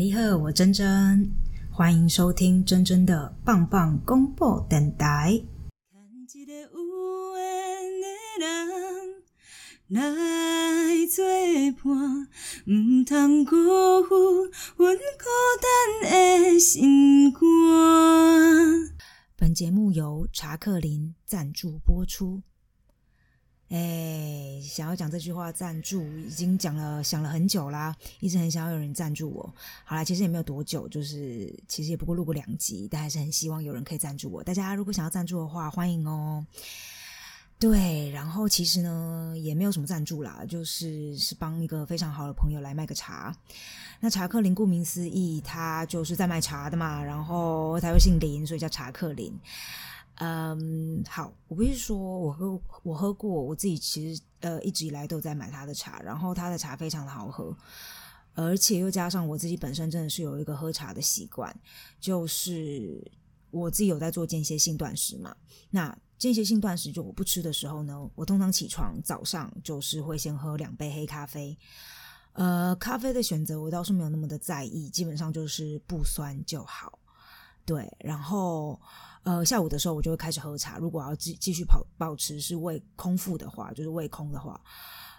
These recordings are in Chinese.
你好，我珍珍，欢迎收听珍珍的棒棒公布电台。看一个有缘的人来作伴，毋通辜负阮孤单的心肝。本节目由查克林赞助播出。哎，想要讲这句话赞助，已经讲了想了很久啦，一直很想要有人赞助我。好啦，其实也没有多久，就是其实也不过录过两集，但还是很希望有人可以赞助我。大家如果想要赞助的话，欢迎哦。对，然后其实呢也没有什么赞助啦，就是是帮一个非常好的朋友来卖个茶。那查克林顾名思义，他就是在卖茶的嘛，然后他又姓林，所以叫查克林。嗯，好，我不是说我喝我喝过，我自己其实呃一直以来都在买他的茶，然后他的茶非常的好喝，而且又加上我自己本身真的是有一个喝茶的习惯，就是我自己有在做间歇性断食嘛。那间歇性断食就我不吃的时候呢，我通常起床早上就是会先喝两杯黑咖啡，呃，咖啡的选择我倒是没有那么的在意，基本上就是不酸就好。对，然后。呃，下午的时候我就会开始喝茶。如果要继继续保保持是胃空腹的话，就是胃空的话，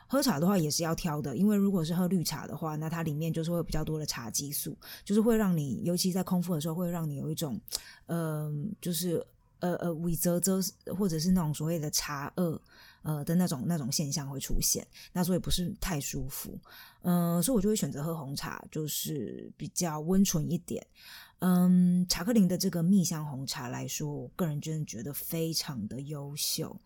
喝茶的话也是要挑的。因为如果是喝绿茶的话，那它里面就是会有比较多的茶激素，就是会让你，尤其在空腹的时候，会让你有一种，呃，就是呃呃，胃啧啧，或者是那种所谓的茶饿，呃的那种那种现象会出现，那所以不是太舒服。嗯，所以我就会选择喝红茶，就是比较温醇一点。嗯，查克林的这个蜜香红茶来说，我个人真的觉得非常的优秀，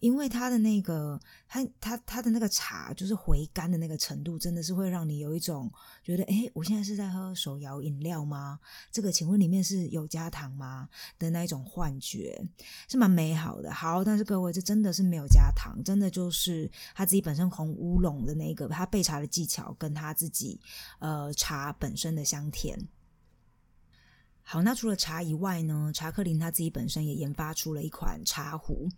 因为它的那个，它它它的那个茶，就是回甘的那个程度，真的是会让你有一种觉得，哎，我现在是在喝手摇饮料吗？这个请问里面是有加糖吗？的那一种幻觉，是蛮美好的。好，但是各位，这真的是没有加糖，真的就是他自己本身红乌龙的那个，他备茶的技巧跟他自己呃茶本身的香甜。好，那除了茶以外呢？查克林他自己本身也研发出了一款茶壶，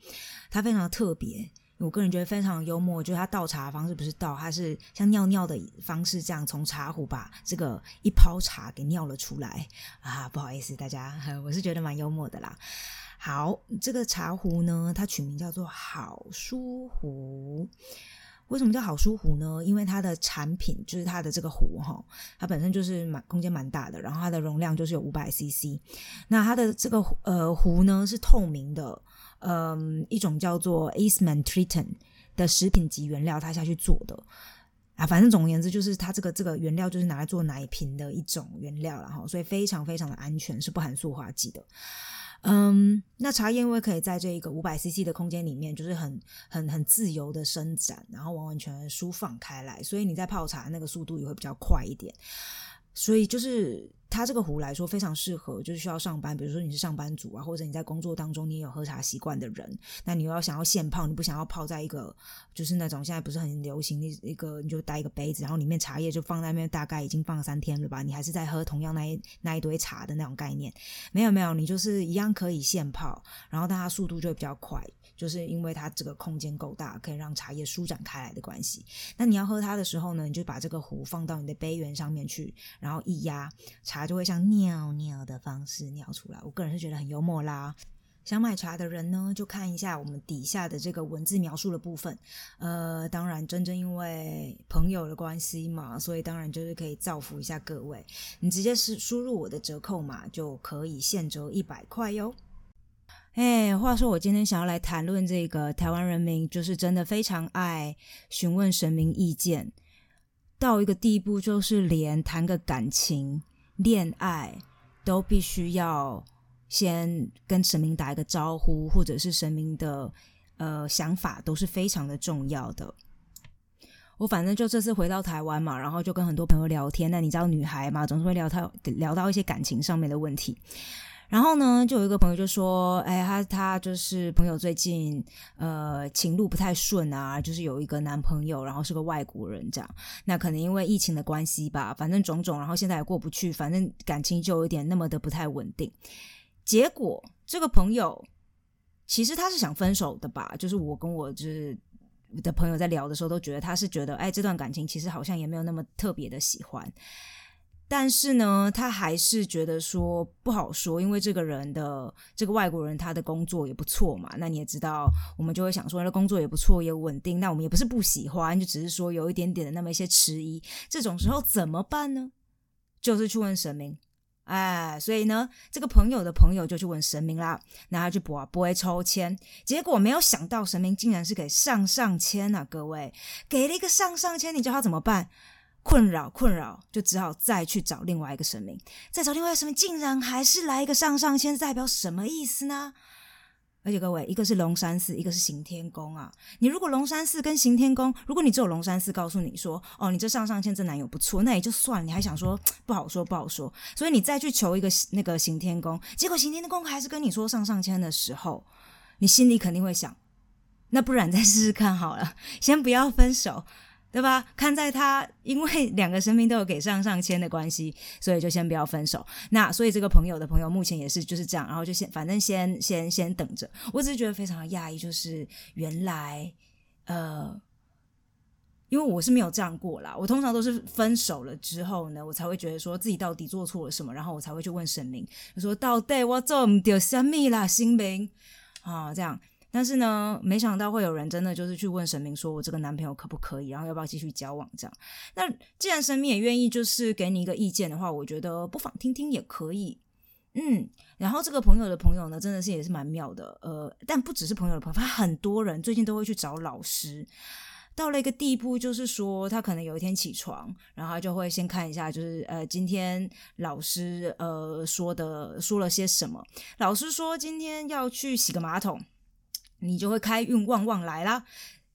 它非常特别，我个人觉得非常幽默。就是它倒茶方式不是倒，它是像尿尿的方式，这样从茶壶把这个一泡茶给尿了出来啊！不好意思，大家，我是觉得蛮幽默的啦。好，这个茶壶呢，它取名叫做好书壶。为什么叫好舒壶呢？因为它的产品就是它的这个壶哈，它本身就是蛮空间蛮大的，然后它的容量就是有五百 CC。那它的这个呃壶呢是透明的，嗯，一种叫做 Eastman Triton 的食品级原料，它下去做的啊。反正总而言之，就是它这个这个原料就是拿来做奶瓶的一种原料了哈，所以非常非常的安全，是不含塑化剂的。嗯，那茶叶因为可以在这一个五百 CC 的空间里面，就是很很很自由的伸展，然后完完全全舒放开来，所以你在泡茶那个速度也会比较快一点，所以就是。它这个壶来说非常适合，就是需要上班，比如说你是上班族啊，或者你在工作当中你也有喝茶习惯的人，那你又要想要现泡，你不想要泡在一个就是那种现在不是很流行的一个，你就带一个杯子，然后里面茶叶就放在那边，大概已经放三天了吧，你还是在喝同样那一那一堆茶的那种概念，没有没有，你就是一样可以现泡，然后但它速度就会比较快。就是因为它这个空间够大，可以让茶叶舒展开来的关系。那你要喝它的时候呢，你就把这个壶放到你的杯缘上面去，然后一压，茶就会像尿尿的方式尿出来。我个人是觉得很幽默啦。想买茶的人呢，就看一下我们底下的这个文字描述的部分。呃，当然，真正因为朋友的关系嘛，所以当然就是可以造福一下各位。你直接是输入我的折扣码，就可以现折一百块哟。哎，话说我今天想要来谈论这个台湾人民，就是真的非常爱询问神明意见，到一个地步，就是连谈个感情、恋爱都必须要先跟神明打一个招呼，或者是神明的呃想法都是非常的重要的。我反正就这次回到台湾嘛，然后就跟很多朋友聊天，那你知道女孩嘛，总是会聊到聊到一些感情上面的问题。然后呢，就有一个朋友就说：“哎，他他就是朋友最近呃情路不太顺啊，就是有一个男朋友，然后是个外国人这样。那可能因为疫情的关系吧，反正种种，然后现在也过不去，反正感情就有点那么的不太稳定。结果这个朋友其实他是想分手的吧？就是我跟我就是的朋友在聊的时候，都觉得他是觉得，哎，这段感情其实好像也没有那么特别的喜欢。但是呢，他还是觉得说不好说，因为这个人的这个外国人他的工作也不错嘛。那你也知道，我们就会想说，他的工作也不错，也稳定。那我们也不是不喜欢，就只是说有一点点的那么一些迟疑。这种时候怎么办呢？就是去问神明。哎，所以呢，这个朋友的朋友就去问神明啦，那他去卜不会抽签，结果没有想到神明竟然是给上上签啊！各位给了一个上上签，你叫他怎么办？困扰困扰，就只好再去找另外一个神明，再找另外一个神明，竟然还是来一个上上签，代表什么意思呢？而且各位，一个是龙山寺，一个是行天宫啊。你如果龙山寺跟行天宫，如果你只有龙山寺告诉你说，哦，你这上上签这男友不错，那也就算了，你还想说不好说不好说，所以你再去求一个那个行天宫，结果行天宫还是跟你说上上签的时候，你心里肯定会想，那不然再试试看好了，先不要分手。对吧？看在他因为两个生命都有给上上签的关系，所以就先不要分手。那所以这个朋友的朋友目前也是就是这样，然后就先反正先先先等着。我只是觉得非常的讶异，就是原来呃，因为我是没有这样过啦。我通常都是分手了之后呢，我才会觉得说自己到底做错了什么，然后我才会去问神明，说到底我做唔到什么啦，心明啊这样。但是呢，没想到会有人真的就是去问神明，说我这个男朋友可不可以，然后要不要继续交往这样。那既然神明也愿意就是给你一个意见的话，我觉得不妨听听也可以。嗯，然后这个朋友的朋友呢，真的是也是蛮妙的。呃，但不只是朋友的朋友，他很多人最近都会去找老师，到了一个地步，就是说他可能有一天起床，然后他就会先看一下，就是呃今天老师呃说的说了些什么。老师说今天要去洗个马桶。你就会开运旺旺来啦。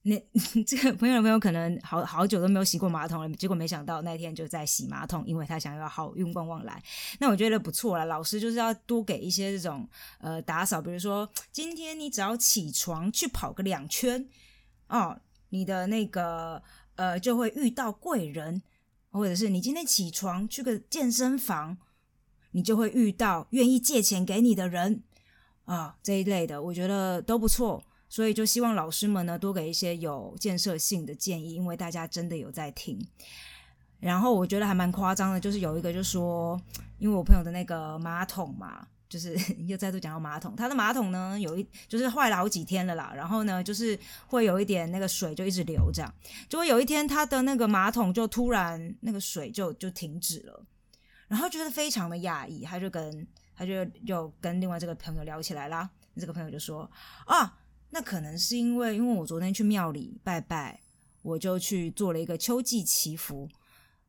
那 这个朋友的朋友可能好好久都没有洗过马桶了，结果没想到那天就在洗马桶，因为他想要好运旺旺来。那我觉得不错了，老师就是要多给一些这种呃打扫，比如说今天你只要起床去跑个两圈哦，你的那个呃就会遇到贵人，或者是你今天起床去个健身房，你就会遇到愿意借钱给你的人。啊，这一类的我觉得都不错，所以就希望老师们呢多给一些有建设性的建议，因为大家真的有在听。然后我觉得还蛮夸张的，就是有一个就说，因为我朋友的那个马桶嘛，就是 又再度讲到马桶，他的马桶呢有一就是坏了好几天了啦，然后呢就是会有一点那个水就一直流这样，结果有一天他的那个马桶就突然那个水就就停止了，然后觉得非常的讶异，他就跟。他就又跟另外这个朋友聊起来啦。这个朋友就说：“啊，那可能是因为，因为我昨天去庙里拜拜，我就去做了一个秋季祈福，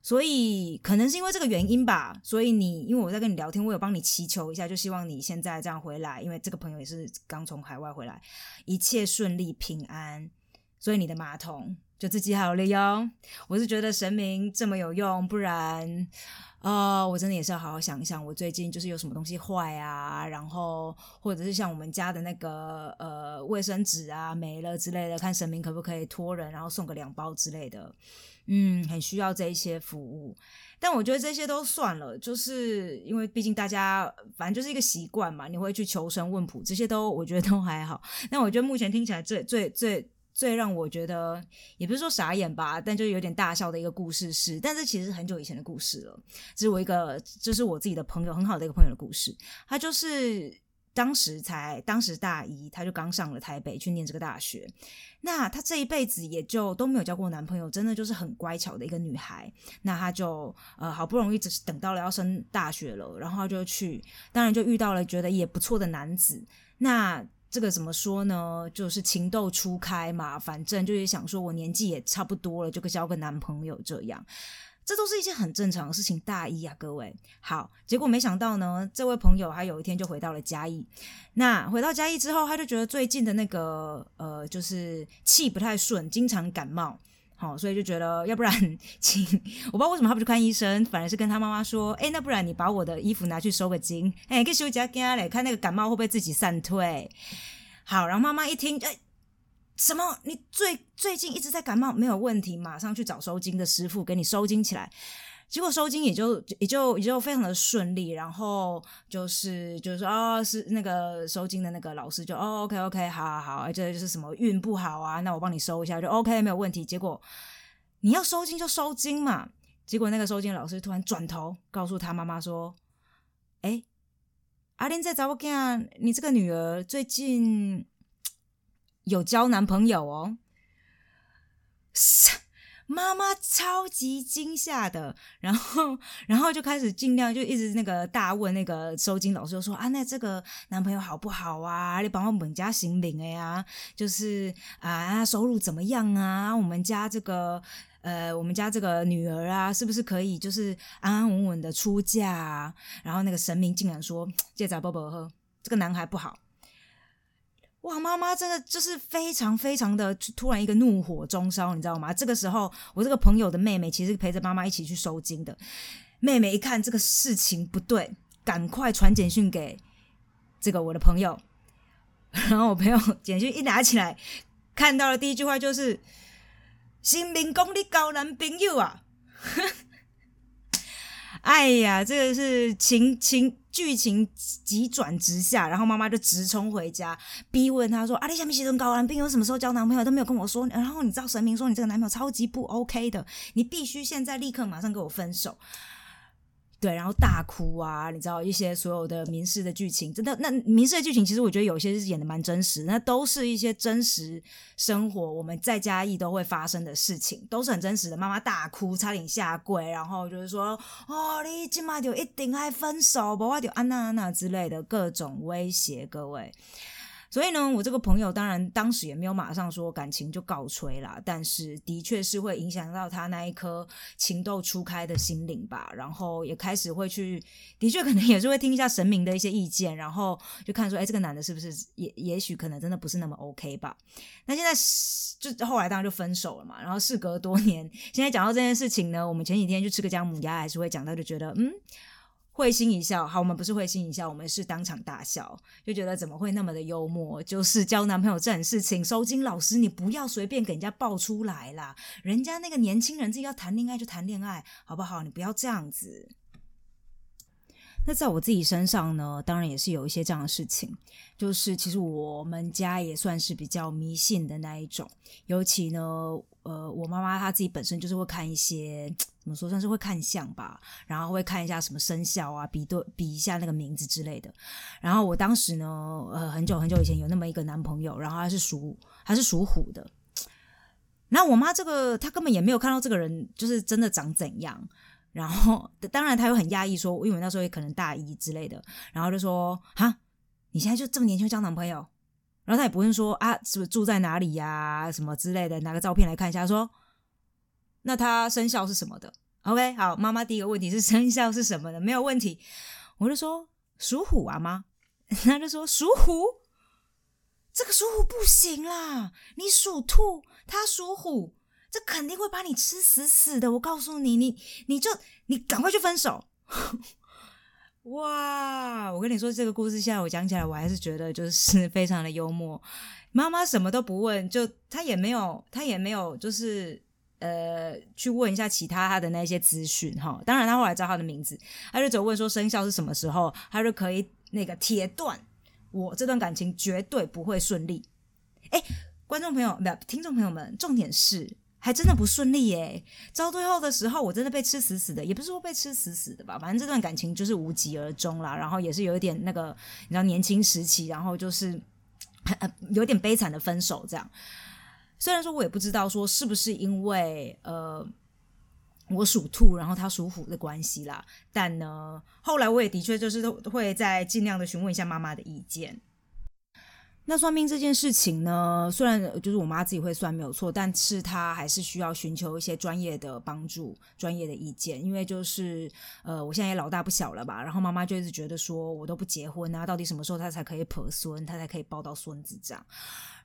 所以可能是因为这个原因吧。所以你，因为我在跟你聊天，我有帮你祈求一下，就希望你现在这样回来，因为这个朋友也是刚从海外回来，一切顺利平安。所以你的马桶就自己好了哟。我是觉得神明这么有用，不然。”啊，我真的也是要好好想一想，我最近就是有什么东西坏啊，然后或者是像我们家的那个呃卫生纸啊没了之类的，看神明可不可以托人，然后送个两包之类的，嗯，很需要这一些服务。但我觉得这些都算了，就是因为毕竟大家反正就是一个习惯嘛，你会去求神问卜，这些都我觉得都还好。那我觉得目前听起来最最最。最让我觉得也不是说傻眼吧，但就有点大笑的一个故事是，但是其实很久以前的故事了。这是我一个，这是我自己的朋友，很好的一个朋友的故事。他就是当时才当时大一，他就刚上了台北去念这个大学。那他这一辈子也就都没有交过男朋友，真的就是很乖巧的一个女孩。那他就呃好不容易只是等到了要升大学了，然后就去，当然就遇到了觉得也不错的男子。那这个怎么说呢？就是情窦初开嘛，反正就是想说，我年纪也差不多了，就交个男朋友这样，这都是一件很正常的事情。大一啊，各位好，结果没想到呢，这位朋友他有一天就回到了嘉义。那回到嘉义之后，他就觉得最近的那个呃，就是气不太顺，经常感冒。好，所以就觉得要不然请我不知道为什么他不去看医生，反而是跟他妈妈说：“哎，那不然你把我的衣服拿去收个金，哎，可以休息下来看那个感冒会不会自己散退。”好，然后妈妈一听，哎，什么？你最最近一直在感冒，没有问题，马上去找收金的师傅给你收金起来。结果收金也就也就也就非常的顺利，然后就是就是说哦，是那个收金的那个老师就哦，OK OK，好好好，这就是什么运不好啊，那我帮你收一下就 OK 没有问题。结果你要收金就收金嘛，结果那个收金老师突然转头告诉他妈妈说：“哎，阿玲在找我干，你这个女儿最近有交男朋友哦。”妈妈超级惊吓的，然后，然后就开始尽量就一直那个大问那个收金老师说啊，那这个男朋友好不好啊？你帮我们家行领哎呀，就是啊，收入怎么样啊？我们家这个呃，我们家这个女儿啊，是不是可以就是安安稳稳的出嫁？啊？然后那个神明竟然说，借仔伯伯喝，这个男孩不好。哇，妈妈真的就是非常非常的突然一个怒火中烧，你知道吗？这个时候，我这个朋友的妹妹其实陪着妈妈一起去收金的。妹妹一看这个事情不对，赶快传简讯给这个我的朋友。然后我朋友简讯一拿起来，看到的第一句话就是“新民公你交男朋友啊！” 哎呀，这个是情情。剧情急转直下，然后妈妈就直冲回家，逼问他说：“啊，你下面写成高男朋友什么时候交男朋友都没有跟我说。然后你知道神明说你这个男朋友超级不 OK 的，你必须现在立刻马上跟我分手。”对，然后大哭啊，你知道一些所有的民事的剧情，真的那民事的剧情，其实我觉得有些是演的蛮真实，那都是一些真实生活，我们在嘉义都会发生的事情，都是很真实的。妈妈大哭，差点下跪，然后就是说：“哦，你今晚就一定还分手，不我就安娜安娜之类的各种威胁，各位。”所以呢，我这个朋友当然当时也没有马上说感情就告吹啦，但是的确是会影响到他那一颗情窦初开的心灵吧。然后也开始会去，的确可能也是会听一下神明的一些意见，然后就看说，哎，这个男的是不是也也许可能真的不是那么 OK 吧？那现在就后来当然就分手了嘛。然后事隔多年，现在讲到这件事情呢，我们前几天去吃个姜母鸭，还是会讲到，就觉得嗯。会心一笑，好，我们不是会心一笑，我们是当场大笑，就觉得怎么会那么的幽默？就是交男朋友这种事情，收金老师，你不要随便给人家爆出来啦，人家那个年轻人自己要谈恋爱就谈恋爱，好不好？你不要这样子。那在我自己身上呢，当然也是有一些这样的事情，就是其实我们家也算是比较迷信的那一种，尤其呢，呃，我妈妈她自己本身就是会看一些。怎么说算是会看相吧，然后会看一下什么生肖啊，比对比一下那个名字之类的。然后我当时呢，呃，很久很久以前有那么一个男朋友，然后他是属他是属虎的。那我妈这个她根本也没有看到这个人就是真的长怎样。然后当然他又很压抑，说因为那时候也可能大一之类的，然后就说哈，你现在就这么年轻交男朋友？然后他也不会说啊，是不是住在哪里呀，什么之类的，拿个照片来看一下，说。那他生肖是什么的？OK，好，妈妈第一个问题是生肖是什么的？没有问题，我就说属虎啊妈，他就说属虎，这个属虎不行啦，你属兔，他属虎，这肯定会把你吃死死的。我告诉你，你你就你赶快去分手。哇，我跟你说这个故事，现在我讲起来，我还是觉得就是非常的幽默。妈妈什么都不问，就他也没有，他也没有，就是。呃，去问一下其他他的那些资讯哈。当然，他后来知道他的名字，他就只问说生肖是什么时候，他就可以那个铁断我这段感情绝对不会顺利。哎，观众朋友，不，听众朋友们，重点是还真的不顺利耶。到最后的时候，我真的被吃死死的，也不是说被吃死死的吧，反正这段感情就是无疾而终啦。然后也是有一点那个，你知道年轻时期，然后就是有点悲惨的分手这样。虽然说我也不知道说是不是因为呃我属兔，然后他属虎的关系啦，但呢后来我也的确就是会在尽量的询问一下妈妈的意见。那算命这件事情呢，虽然就是我妈自己会算没有错，但是她还是需要寻求一些专业的帮助、专业的意见，因为就是呃我现在也老大不小了吧，然后妈妈就一直觉得说我都不结婚啊，到底什么时候她才可以婆孙，她才可以抱到孙子这样。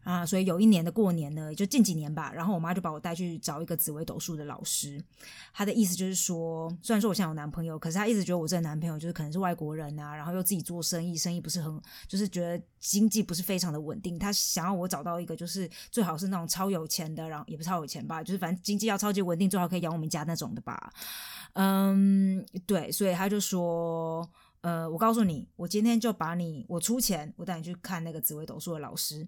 啊，所以有一年的过年呢，就近几年吧，然后我妈就把我带去找一个紫微斗数的老师。她的意思就是说，虽然说我现在有男朋友，可是她一直觉得我这个男朋友就是可能是外国人啊，然后又自己做生意，生意不是很，就是觉得经济不是非常的稳定。她想要我找到一个就是最好是那种超有钱的，然后也不超有钱吧，就是反正经济要超级稳定，最好可以养我们家那种的吧。嗯，对，所以她就说，呃，我告诉你，我今天就把你，我出钱，我带你去看那个紫微斗数的老师。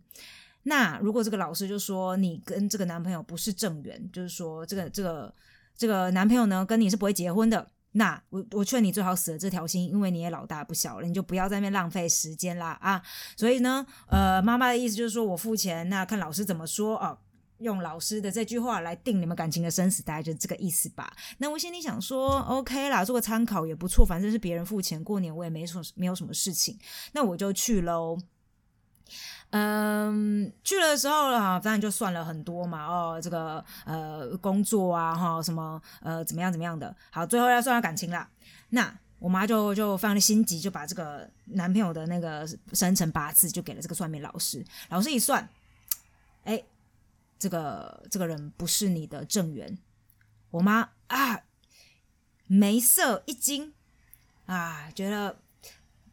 那如果这个老师就说你跟这个男朋友不是正缘，就是说这个这个这个男朋友呢跟你是不会结婚的。那我我劝你最好死了这条心，因为你也老大不小了，你就不要在那边浪费时间啦啊！所以呢，呃，妈妈的意思就是说我付钱，那看老师怎么说啊，用老师的这句话来定你们感情的生死，大概就这个意思吧。那我心里想说，OK 啦，做个参考也不错，反正是别人付钱，过年我也没什么没有什么事情，那我就去喽。嗯，去了的时候啊，当然就算了很多嘛。哦，这个呃工作啊，哈，什么呃怎么样怎么样的。好，最后要算到感情啦。那我妈就就非常的心急，就把这个男朋友的那个生辰八字就给了这个算命老师。老师一算，哎，这个这个人不是你的正缘。我妈啊，眉色一惊啊，觉得。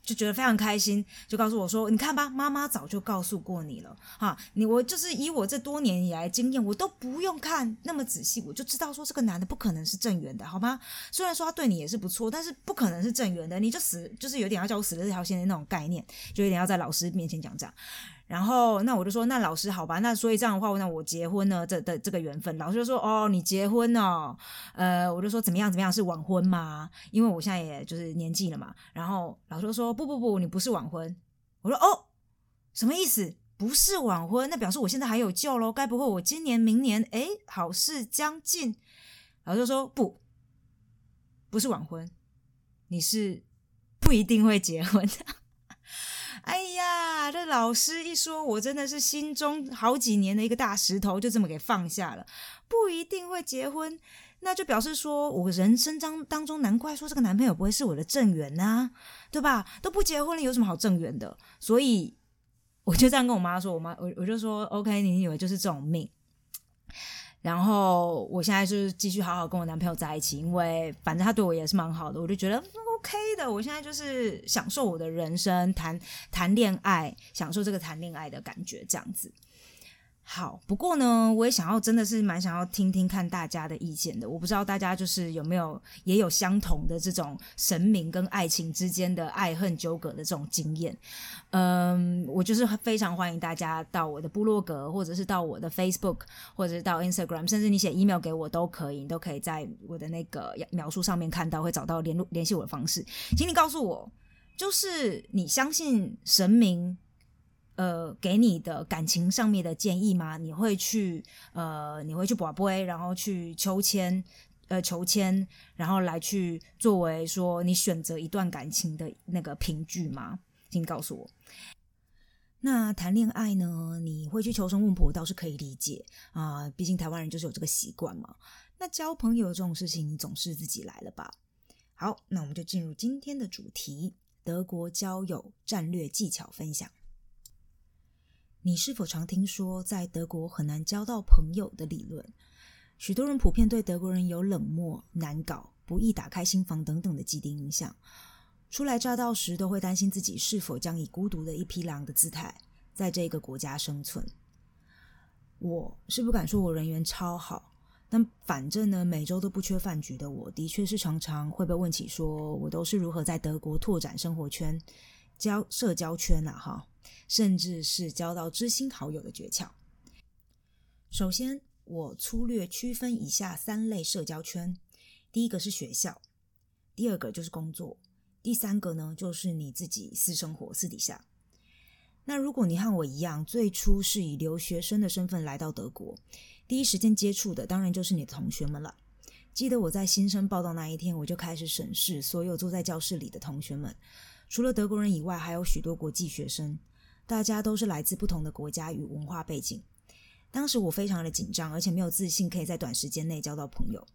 就觉得非常开心，就告诉我说：“你看吧，妈妈早就告诉过你了，哈，你我就是以我这多年以来经验，我都不用看那么仔细，我就知道说这个男的不可能是正缘的，好吗？虽然说他对你也是不错，但是不可能是正缘的，你就死就是有点要叫我死了这条线的那种概念，就有点要在老师面前讲这样。”然后，那我就说，那老师好吧，那所以这样的话，那我结婚呢？这的这个缘分，老师就说，哦，你结婚哦，呃，我就说怎么样怎么样是晚婚吗？因为我现在也就是年纪了嘛。然后老师说，不不不，你不是晚婚。我说，哦，什么意思？不是晚婚，那表示我现在还有救喽？该不会我今年明年哎好事将近？老师说，不，不是晚婚，你是不一定会结婚的。哎呀，这老师一说，我真的是心中好几年的一个大石头就这么给放下了。不一定会结婚，那就表示说我人生当当中，难怪说这个男朋友不会是我的正缘呐，对吧？都不结婚了，有什么好正缘的？所以我就这样跟我妈说，我妈我我就说，OK，你以为就是这种命？然后我现在就是继续好好跟我男朋友在一起，因为反正他对我也是蛮好的，我就觉得。OK 的，我现在就是享受我的人生，谈谈恋爱，享受这个谈恋爱的感觉，这样子。好，不过呢，我也想要，真的是蛮想要听听看大家的意见的。我不知道大家就是有没有也有相同的这种神明跟爱情之间的爱恨纠葛的这种经验。嗯，我就是非常欢迎大家到我的部落格，或者是到我的 Facebook，或者是到 Instagram，甚至你写 email 给我都可以，你都可以在我的那个描述上面看到，会找到联络联系我的方式。请你告诉我，就是你相信神明？呃，给你的感情上面的建议吗？你会去呃，你会去卜卦，然后去求签，呃，求签，然后来去作为说你选择一段感情的那个凭据吗？请告诉我。那谈恋爱呢？你会去求神问卜，倒是可以理解啊，毕竟台湾人就是有这个习惯嘛。那交朋友这种事情，总是自己来了吧？好，那我们就进入今天的主题：德国交友战略技巧分享。你是否常听说在德国很难交到朋友的理论？许多人普遍对德国人有冷漠、难搞、不易打开心房等等的既定印象。初来乍到时，都会担心自己是否将以孤独的一匹狼的姿态在这个国家生存。我是不敢说我人缘超好，但反正呢，每周都不缺饭局的我，的确是常常会被问起，说我都是如何在德国拓展生活圈、交社交圈啊？哈。甚至是交到知心好友的诀窍。首先，我粗略区分以下三类社交圈：第一个是学校，第二个就是工作，第三个呢就是你自己私生活私底下。那如果你和我一样，最初是以留学生的身份来到德国，第一时间接触的当然就是你的同学们了。记得我在新生报道那一天，我就开始审视所有坐在教室里的同学们，除了德国人以外，还有许多国际学生。大家都是来自不同的国家与文化背景。当时我非常的紧张，而且没有自信可以在短时间内交到朋友。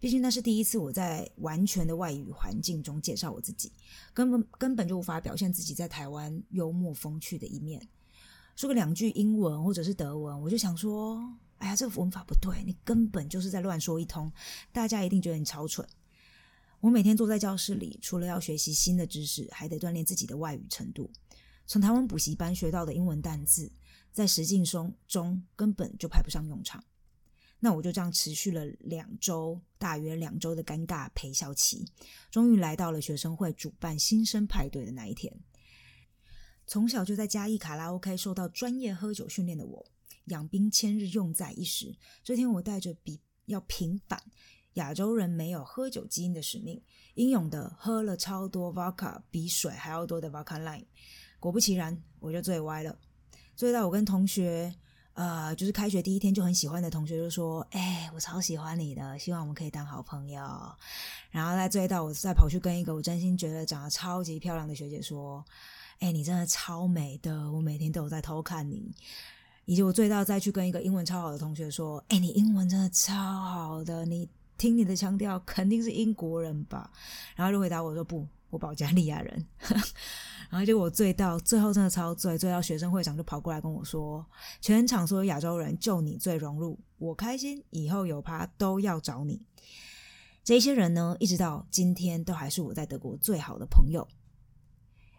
毕竟那是第一次我在完全的外语环境中介绍我自己，根本根本就无法表现自己在台湾幽默风趣的一面。说个两句英文或者是德文，我就想说：“哎呀，这个文法不对，你根本就是在乱说一通。”大家一定觉得你超蠢。我每天坐在教室里，除了要学习新的知识，还得锻炼自己的外语程度。从台湾补习班学到的英文单字，在实境中中根本就派不上用场。那我就这样持续了两周，大约两周的尴尬陪笑期，终于来到了学生会主办新生派对的那一天。从小就在嘉义卡拉 OK 受到专业喝酒训练的我，养兵千日，用在一时。这天我带着比要平反。亚洲人没有喝酒基因的使命，英勇的喝了超多 vodka，比水还要多的 vodka Line。果不其然，我就醉歪了，醉到我跟同学。呃，就是开学第一天就很喜欢的同学就说：“哎，我超喜欢你的，希望我们可以当好朋友。”然后再醉到我再跑去跟一个我真心觉得长得超级漂亮的学姐说：“哎，你真的超美的，我每天都有在偷看你。”以及我醉到再去跟一个英文超好的同学说：“哎，你英文真的超好的，你听你的腔调肯定是英国人吧？”然后就回答我说：“不，保加利亚人。”然后就我醉到最后真的超醉，醉到学生会长就跑过来跟我说：“全场所有亚洲人就你最融入，我开心，以后有趴都要找你。”这些人呢，一直到今天都还是我在德国最好的朋友。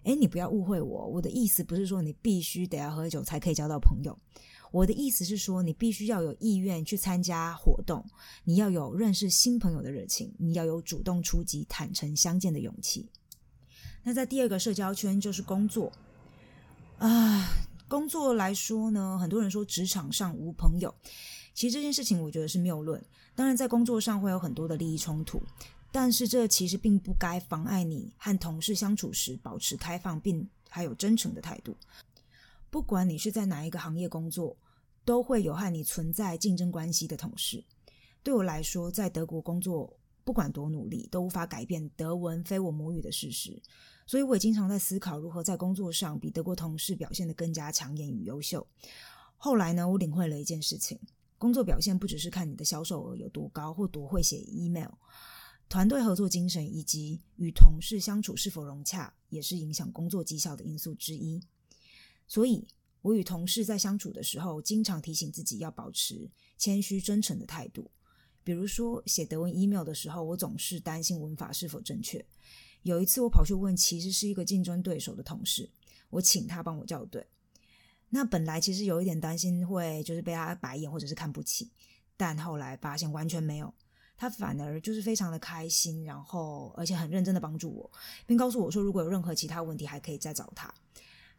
哎，你不要误会我，我的意思不是说你必须得要喝酒才可以交到朋友，我的意思是说你必须要有意愿去参加活动，你要有认识新朋友的热情，你要有主动出击、坦诚相见的勇气。那在第二个社交圈就是工作啊，工作来说呢，很多人说职场上无朋友，其实这件事情我觉得是谬论。当然，在工作上会有很多的利益冲突，但是这其实并不该妨碍你和同事相处时保持开放并还有真诚的态度。不管你是在哪一个行业工作，都会有和你存在竞争关系的同事。对我来说，在德国工作，不管多努力，都无法改变德文非我母语的事实。所以我也经常在思考如何在工作上比德国同事表现得更加抢眼与优秀。后来呢，我领会了一件事情：工作表现不只是看你的销售额有多高或多会写 email，团队合作精神以及与同事相处是否融洽，也是影响工作绩效的因素之一。所以，我与同事在相处的时候，经常提醒自己要保持谦虚真诚的态度。比如说，写德文 email 的时候，我总是担心文法是否正确。有一次，我跑去问，其实是一个竞争对手的同事，我请他帮我校对。那本来其实有一点担心会就是被他白眼或者是看不起，但后来发现完全没有，他反而就是非常的开心，然后而且很认真的帮助我，并告诉我说，如果有任何其他问题，还可以再找他。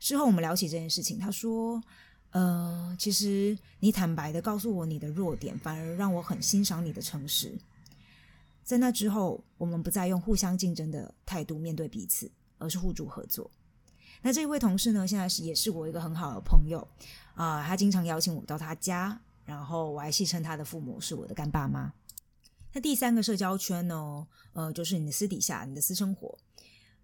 事后我们聊起这件事情，他说：“呃，其实你坦白的告诉我你的弱点，反而让我很欣赏你的诚实。”在那之后，我们不再用互相竞争的态度面对彼此，而是互助合作。那这一位同事呢，现在是也是我一个很好的朋友啊，他经常邀请我到他家，然后我还戏称他的父母是我的干爸妈。那第三个社交圈呢，呃，就是你的私底下、你的私生活。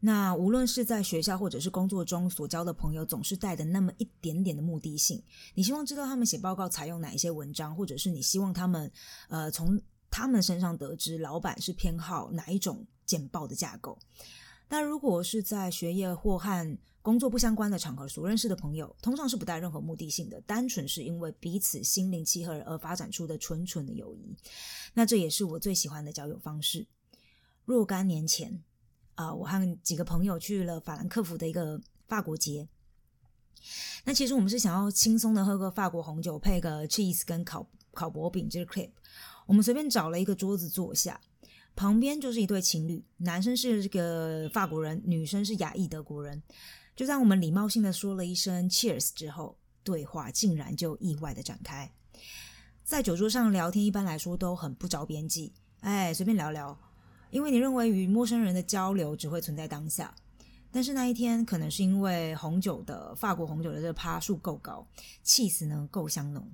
那无论是在学校或者是工作中所交的朋友，总是带着那么一点点的目的性，你希望知道他们写报告采用哪一些文章，或者是你希望他们呃从。他们身上得知老板是偏好哪一种简报的架构。但如果是在学业或和工作不相关的场合所认识的朋友，通常是不带任何目的性的，单纯是因为彼此心灵契合而发展出的纯纯的友谊。那这也是我最喜欢的交友方式。若干年前，啊，我和几个朋友去了法兰克福的一个法国节。那其实我们是想要轻松的喝个法国红酒，配个 cheese 跟烤烤薄饼，就是 crepe。我们随便找了一个桌子坐下，旁边就是一对情侣，男生是这个法国人，女生是亚裔德国人。就在我们礼貌性的说了一声 Cheers 之后，对话竟然就意外的展开。在酒桌上聊天，一般来说都很不着边际，哎，随便聊聊，因为你认为与陌生人的交流只会存在当下。但是那一天，可能是因为红酒的法国红酒的这个趴数够高，气势呢够香浓。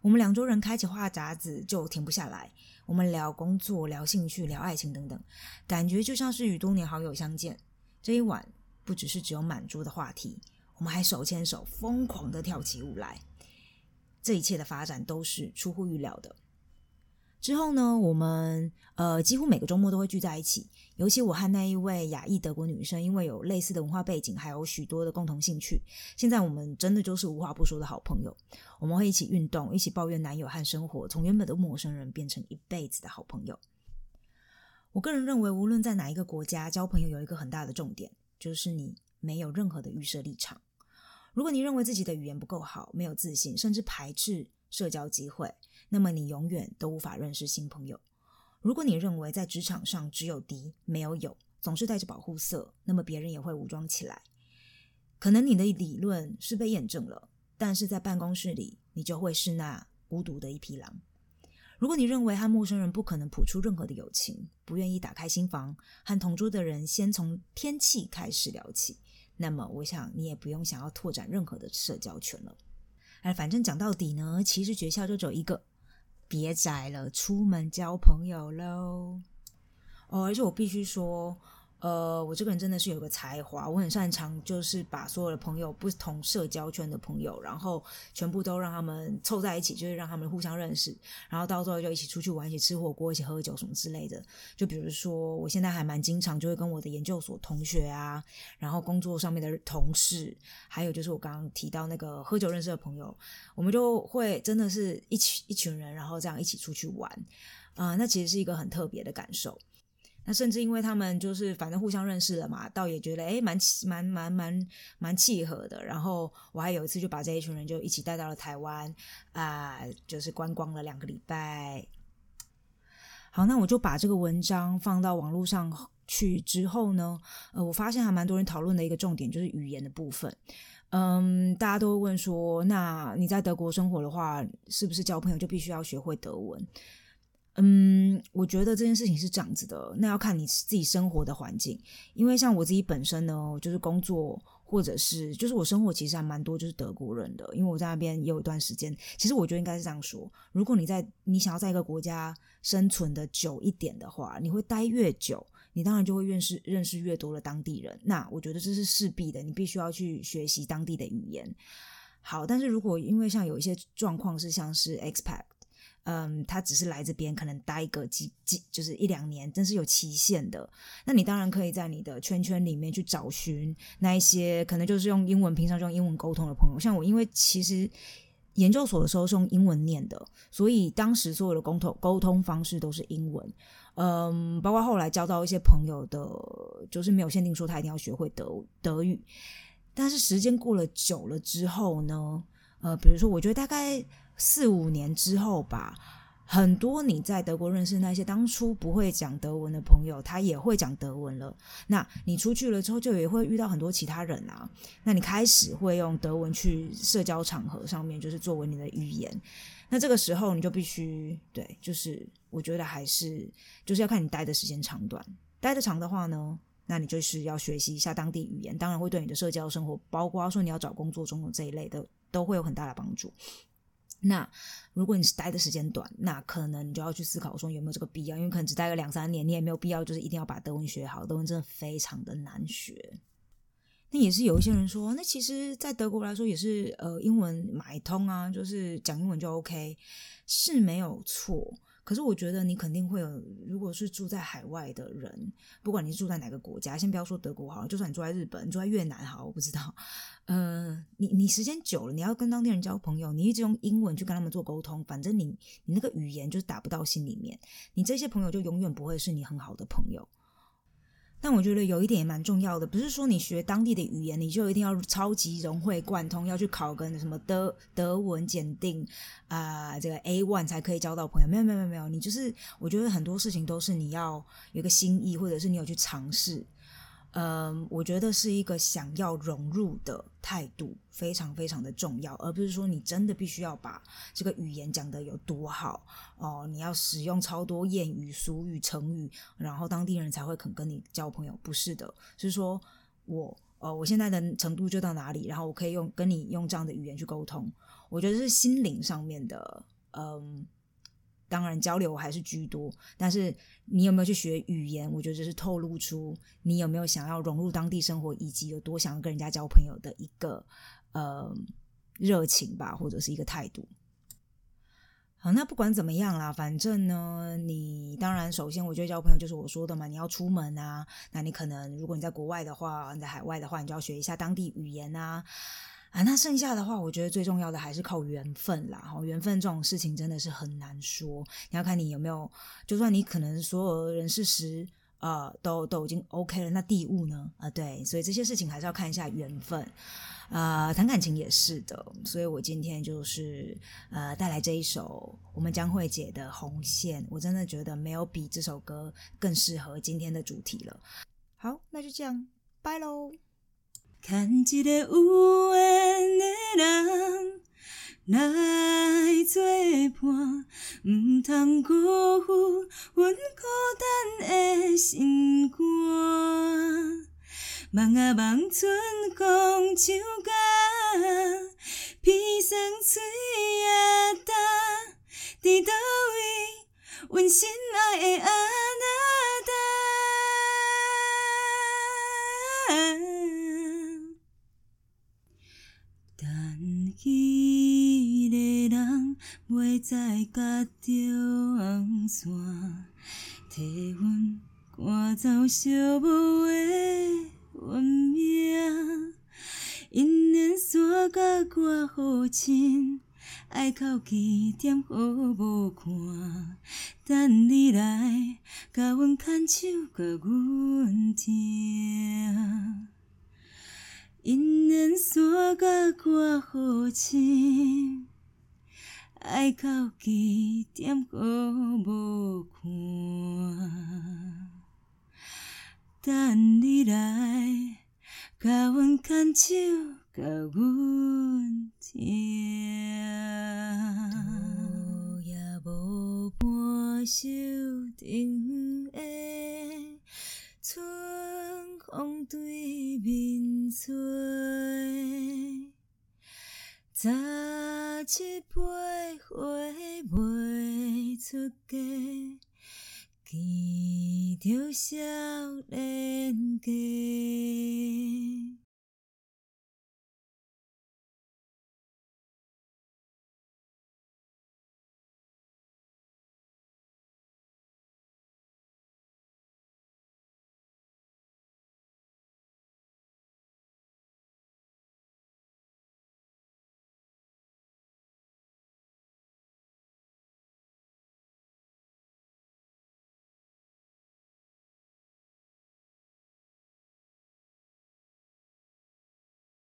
我们两桌人开起话匣子就停不下来，我们聊工作、聊兴趣、聊爱情等等，感觉就像是与多年好友相见。这一晚不只是只有满桌的话题，我们还手牵手疯狂的跳起舞来。这一切的发展都是出乎预料的。之后呢，我们呃几乎每个周末都会聚在一起。尤其我和那一位亚裔德国女生，因为有类似的文化背景，还有许多的共同兴趣，现在我们真的就是无话不说的好朋友。我们会一起运动，一起抱怨男友和生活，从原本的陌生人变成一辈子的好朋友。我个人认为，无论在哪一个国家交朋友，有一个很大的重点，就是你没有任何的预设立场。如果你认为自己的语言不够好，没有自信，甚至排斥社交机会，那么你永远都无法认识新朋友。如果你认为在职场上只有敌没有友，总是带着保护色，那么别人也会武装起来。可能你的理论是被验证了，但是在办公室里，你就会是那孤独的一匹狼。如果你认为和陌生人不可能谱出任何的友情，不愿意打开心房，和同桌的人先从天气开始聊起，那么我想你也不用想要拓展任何的社交圈了。哎，反正讲到底呢，其实诀窍就只有一个：别宅了，出门交朋友喽。哦，而且我必须说。呃，我这个人真的是有个才华，我很擅长，就是把所有的朋友，不同社交圈的朋友，然后全部都让他们凑在一起，就是让他们互相认识，然后到时候就一起出去玩，一起吃火锅，一起喝酒什么之类的。就比如说，我现在还蛮经常就会跟我的研究所同学啊，然后工作上面的同事，还有就是我刚刚提到那个喝酒认识的朋友，我们就会真的是一起一群人，然后这样一起出去玩啊，那其实是一个很特别的感受。那甚至因为他们就是反正互相认识了嘛，倒也觉得哎蛮蛮蛮蛮蛮契合的。然后我还有一次就把这一群人就一起带到了台湾啊，就是观光了两个礼拜。好，那我就把这个文章放到网络上去之后呢，呃，我发现还蛮多人讨论的一个重点就是语言的部分。嗯，大家都会问说，那你在德国生活的话，是不是交朋友就必须要学会德文？嗯，我觉得这件事情是这样子的，那要看你自己生活的环境。因为像我自己本身呢，就是工作或者是就是我生活其实还蛮多就是德国人的，因为我在那边有一段时间。其实我觉得应该是这样说：如果你在你想要在一个国家生存的久一点的话，你会待越久，你当然就会认识认识越多的当地人。那我觉得这是势必的，你必须要去学习当地的语言。好，但是如果因为像有一些状况是像是 expat。嗯，他只是来这边可能待个几几，就是一两年，真是有期限的。那你当然可以在你的圈圈里面去找寻那一些可能就是用英文平常就用英文沟通的朋友。像我，因为其实研究所的时候是用英文念的，所以当时所有的沟通沟通方式都是英文。嗯，包括后来交到一些朋友的，就是没有限定说他一定要学会德德语。但是时间过了久了之后呢，呃，比如说我觉得大概。四五年之后吧，很多你在德国认识那些当初不会讲德文的朋友，他也会讲德文了。那你出去了之后，就也会遇到很多其他人啊。那你开始会用德文去社交场合上面，就是作为你的语言。那这个时候你就必须对，就是我觉得还是就是要看你待的时间长短。待的长的话呢，那你就是要学习一下当地语言，当然会对你的社交生活，包括说你要找工作中的这一类的，都会有很大的帮助。那如果你是待的时间短，那可能你就要去思考说有没有这个必要，因为可能只待个两三年，你也没有必要就是一定要把德文学好，德文真的非常的难学。那也是有一些人说，那其实，在德国来说也是呃英文买通啊，就是讲英文就 OK，是没有错。可是我觉得你肯定会有，如果是住在海外的人，不管你是住在哪个国家，先不要说德国好了，就算你住在日本、住在越南好，我不知道。呃，你你时间久了，你要跟当地人交朋友，你一直用英文去跟他们做沟通，反正你你那个语言就是打不到心里面，你这些朋友就永远不会是你很好的朋友。但我觉得有一点也蛮重要的，不是说你学当地的语言，你就一定要超级融会贯通，要去考个什么德德文检定啊，这个 A one 才可以交到朋友。没有没有没有没有，你就是我觉得很多事情都是你要有个心意，或者是你有去尝试。嗯，我觉得是一个想要融入的态度，非常非常的重要，而不是说你真的必须要把这个语言讲得有多好哦，你要使用超多谚语、俗语、成语，然后当地人才会肯跟你交朋友。不是的，是说我呃，我现在的程度就到哪里，然后我可以用跟你用这样的语言去沟通。我觉得是心灵上面的，嗯。当然，交流还是居多，但是你有没有去学语言？我觉得这是透露出你有没有想要融入当地生活，以及有多想要跟人家交朋友的一个呃热情吧，或者是一个态度。好，那不管怎么样啦，反正呢，你当然首先我觉得交朋友就是我说的嘛，你要出门啊，那你可能如果你在国外的话，你在海外的话，你就要学一下当地语言啊。啊，那剩下的话，我觉得最重要的还是靠缘分啦。哈，缘分这种事情真的是很难说，你要看你有没有，就算你可能所有人事实呃都都已经 OK 了，那地物呢？啊，对，所以这些事情还是要看一下缘分。啊，谈感情也是的，所以我今天就是呃带来这一首我们江慧姐的《红线》，我真的觉得没有比这首歌更适合今天的主题了。好，那就这样，拜喽。看一个有缘的人，来作伴，毋通辜负阮孤单的心肝。梦啊梦，春光秋甲着红线，替阮赶走寂寞的。运命，因缘线甲我好亲，爱哭泣点好无看，等你来甲阮牵手，甲阮听。因缘线甲我好亲，爱哭泣点好无看。等你来，甲阮牵手，甲阮听。路也无半袖顶的春风对面吹，早七八花袂出嫁。见着少年